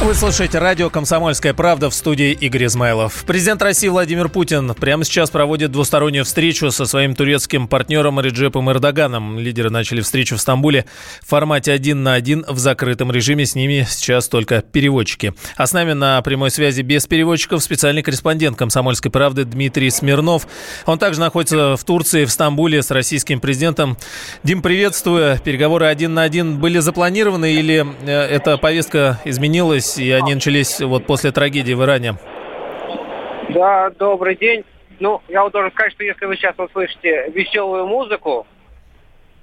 Вы слушаете радио «Комсомольская правда» в студии Игорь Измайлов. Президент России Владимир Путин прямо сейчас проводит двустороннюю встречу со своим турецким партнером Реджепом Эрдоганом. Лидеры начали встречу в Стамбуле в формате один на один в закрытом режиме. С ними сейчас только переводчики. А с нами на прямой связи без переводчиков специальный корреспондент «Комсомольской правды» Дмитрий Смирнов. Он также находится в Турции, в Стамбуле с российским президентом. Дим, приветствую. Переговоры один на один были запланированы или э, эта повестка изменилась? Начались, и они начались вот после трагедии в Иране. Да, добрый день. Ну, я вот должен сказать, что если вы сейчас услышите веселую музыку,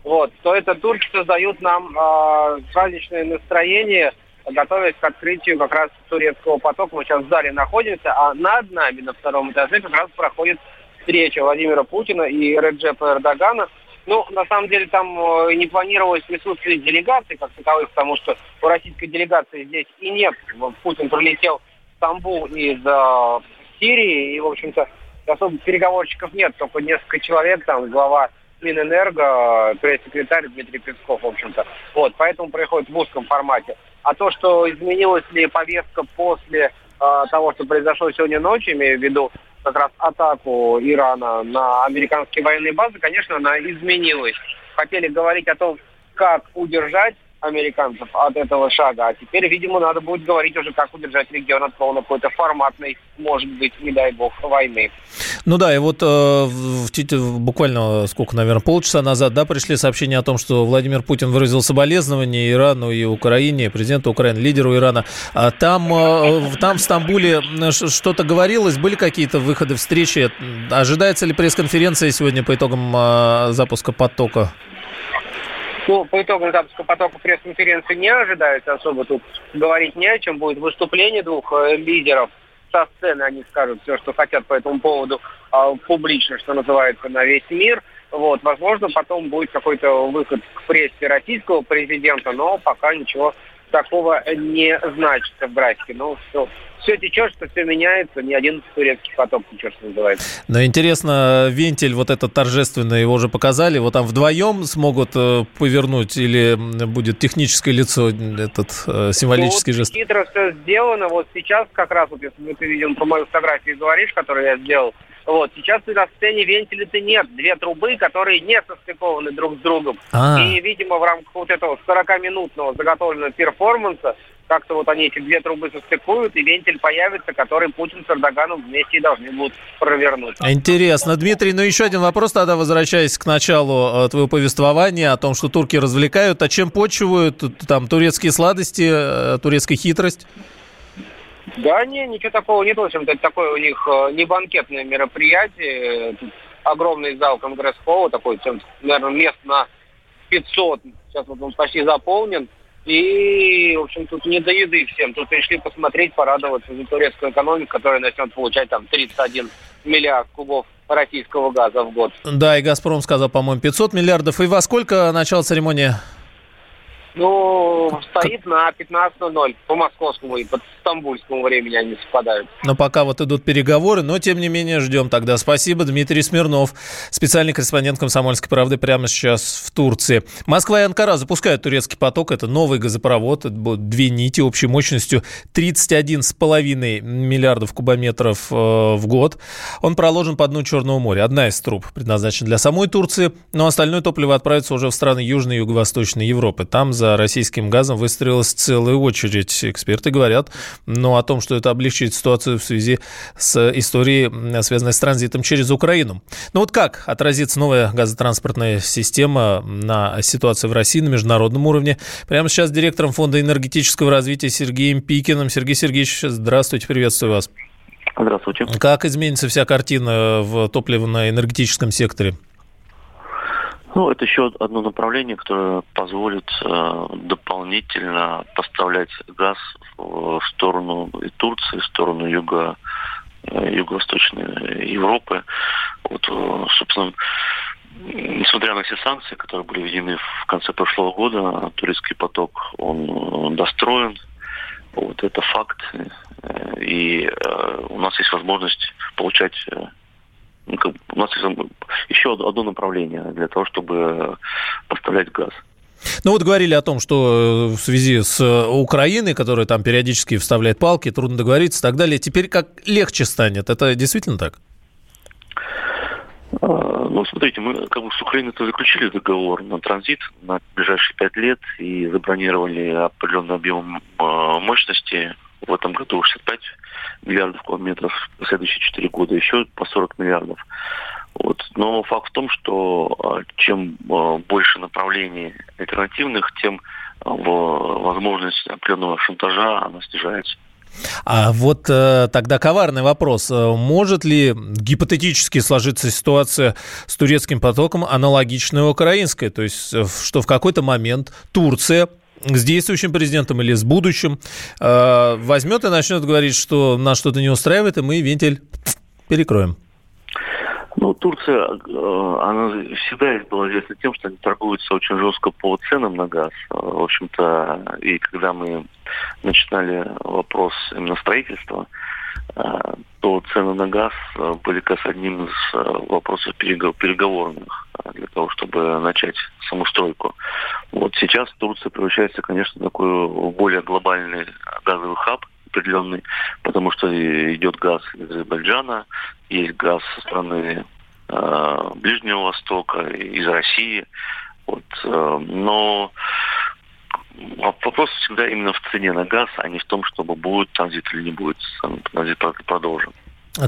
вот, то это турки создают нам э, праздничное настроение, готовясь к открытию как раз турецкого потока. Мы сейчас в зале находимся, а над нами на втором этаже как раз проходит встреча Владимира Путина и Реджепа Эрдогана – ну, на самом деле, там э, не планировалось присутствие делегации как таковых, потому что у российской делегации здесь и нет. Путин прилетел в Стамбул из э, Сирии, и, в общем-то, особо переговорщиков нет, только несколько человек, там, глава Минэнерго, пресс-секретарь Дмитрий Песков, в общем-то. Вот, поэтому происходит в узком формате. А то, что изменилась ли повестка после э, того, что произошло сегодня ночью, имею в виду как раз атаку Ирана на американские военные базы, конечно, она изменилась. Хотели говорить о том, как удержать американцев от этого шага. А теперь, видимо, надо будет говорить уже, как удержать регион от какой-то форматной, может быть, не дай бог, войны. Ну да, и вот э, в, буквально сколько, наверное, полчаса назад, да, пришли сообщения о том, что Владимир Путин выразил соболезнования Ирану и Украине, президенту Украины, лидеру Ирана. А там, э, там в Стамбуле что-то говорилось, были какие-то выходы, встречи? Ожидается ли пресс-конференция сегодня по итогам э, запуска потока? Ну, по итогам запуска потока пресс-конференции не ожидается особо тут говорить не о чем. Будет выступление двух э, лидеров со сцены, они скажут все, что хотят по этому поводу э, публично, что называется, на весь мир. Вот, возможно, потом будет какой-то выход к прессе российского президента, но пока ничего такого не значится в графике. Ну, все, все течет, что все меняется, ни один турецкий поток течет, что называется. Но интересно, вентиль вот этот торжественный, его уже показали, вот там вдвоем смогут э, повернуть или будет техническое лицо, этот э, символический ну, вот жест? Хитро все сделано, вот сейчас как раз, вот если ты видел по моей фотографии говоришь, которую я сделал, вот, сейчас на сцене вентиля-то нет. Две трубы, которые не состыкованы друг с другом. А-а-а. И, видимо, в рамках вот этого 40-минутного заготовленного перформанса как-то вот они эти две трубы состыкуют, и вентиль появится, который Путин с Эрдоганом вместе должны будут провернуть. Интересно. Дмитрий, ну еще один вопрос тогда, возвращаясь к началу э, твоего повествования о том, что турки развлекают. А чем почивают там турецкие сладости, э, турецкая хитрость? Да не, ничего такого. В общем-то, это такое у них э, не банкетное мероприятие. Огромный зал Конгресс-холла, такой, наверное, мест на 500. Сейчас вот он почти заполнен. И, в общем, тут не до еды всем. Тут пришли посмотреть, порадоваться за турецкую экономику, которая начнет получать там 31 миллиард кубов российского газа в год. Да, и «Газпром» сказал, по-моему, 500 миллиардов. И во сколько начало церемонии? Ну, стоит на 15.00 по московскому и по стамбульскому времени они совпадают. Но пока вот идут переговоры, но тем не менее ждем тогда. Спасибо, Дмитрий Смирнов, специальный корреспондент «Комсомольской правды» прямо сейчас в Турции. Москва и Анкара запускают турецкий поток. Это новый газопровод. Это будут две нити общей мощностью 31,5 миллиардов кубометров э, в год. Он проложен по дну Черного моря. Одна из труб предназначена для самой Турции, но остальное топливо отправится уже в страны Южной и Юго-Восточной Европы. Там за за российским газом выстроилась целая очередь. Эксперты говорят но о том, что это облегчит ситуацию в связи с историей, связанной с транзитом через Украину. Ну вот как отразится новая газотранспортная система на ситуации в России на международном уровне? Прямо сейчас с директором Фонда энергетического развития Сергеем Пикиным. Сергей Сергеевич, здравствуйте, приветствую вас. Здравствуйте. Как изменится вся картина в топливно-энергетическом секторе? Ну, это еще одно направление, которое позволит э, дополнительно поставлять газ в, в сторону и Турции, в сторону юга, э, юго-восточной Европы. Вот, э, собственно, несмотря на все санкции, которые были введены в конце прошлого года, турецкий поток, он, достроен. Вот это факт. Э, и э, у нас есть возможность получать э, у нас есть еще одно направление для того, чтобы поставлять газ. Ну вот говорили о том, что в связи с Украиной, которая там периодически вставляет палки, трудно договориться и так далее, теперь как легче станет. Это действительно так? А, ну, смотрите, мы как бы с Украиной-то заключили договор на транзит на ближайшие пять лет и забронировали определенный объем мощности. В этом году 65 миллиардов километров, в следующие четыре года еще по 40 миллиардов. Вот. Но факт в том, что а, чем больше направлений альтернативных, тем возможность определенного шантажа она снижается. А вот э, тогда коварный вопрос. Э, может ли гипотетически сложиться ситуация с турецким потоком аналогичная украинской? То есть, э, что в какой-то момент Турция с действующим президентом или с будущим э, возьмет и начнет говорить, что нас что-то не устраивает, и мы вентиль перекроем. Ну, Турция, э, она всегда была известна тем, что они торгуются очень жестко по ценам на газ. Э, в общем-то, и когда мы начинали вопрос именно строительства, то цены на газ были как раз одним из вопросов переговорных для того, чтобы начать саму стройку. Вот сейчас Турция превращается, конечно, в такой более глобальный газовый хаб, определенный, потому что идет газ из Азербайджана, есть газ со стороны э, Ближнего Востока, из России. Вот, э, но вопрос всегда именно в цене на газ, а не в том, чтобы будет транзит или не будет транзит продолжен.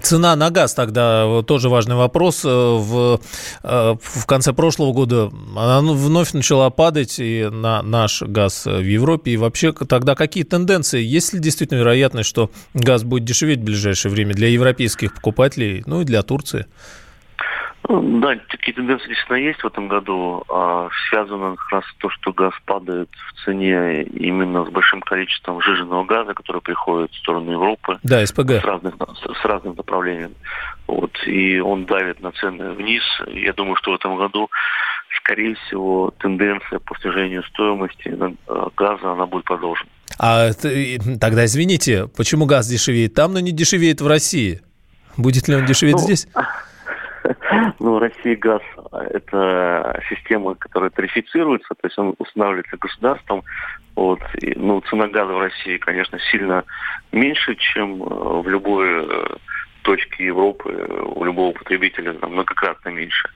Цена на газ тогда тоже важный вопрос. Э, в, э, в конце прошлого года она ну, вновь начала падать и на наш газ в Европе. И вообще тогда какие тенденции? Есть ли действительно вероятность, что газ будет дешеветь в ближайшее время для европейских покупателей, ну и для Турции? Ну, да, такие тенденции действительно есть в этом году. А, связано как раз то, что газ падает в цене именно с большим количеством жиженного газа, который приходит в сторону Европы. Да, СПГ. С, разных, с, разным направлением. Вот, и он давит на цены вниз. Я думаю, что в этом году, скорее всего, тенденция по снижению стоимости э, газа, она будет продолжена. А тогда извините, почему газ дешевеет там, но не дешевеет в России? Будет ли он дешеветь ну, здесь? Ну, Россия газ – это система, которая тарифицируется, то есть он устанавливается государством. Вот. И, ну, цена газа в России, конечно, сильно меньше, чем э, в любой э, точке Европы, у любого потребителя, там, многократно меньше.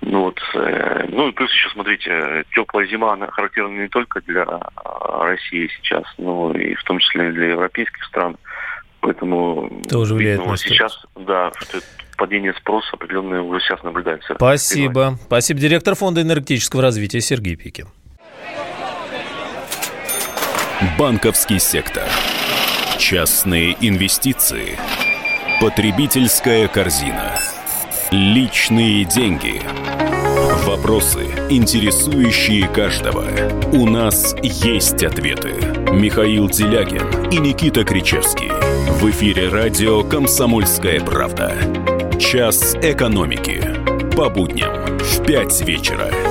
Ну, вот, э, ну и плюс еще, смотрите, теплая зима, она характерна не только для России сейчас, но и в том числе для европейских стран. Поэтому тоже влияет видно, на сейчас, да, что падение спроса определенное уже сейчас наблюдается. Спасибо. Спасибо. Директор Фонда энергетического развития Сергей Пикин. Банковский сектор. Частные инвестиции. Потребительская корзина. Личные деньги. Вопросы, интересующие каждого. У нас есть ответы. Михаил Делягин и Никита Кричевский. В эфире радио «Комсомольская правда». Час экономики. По будням в 5 вечера.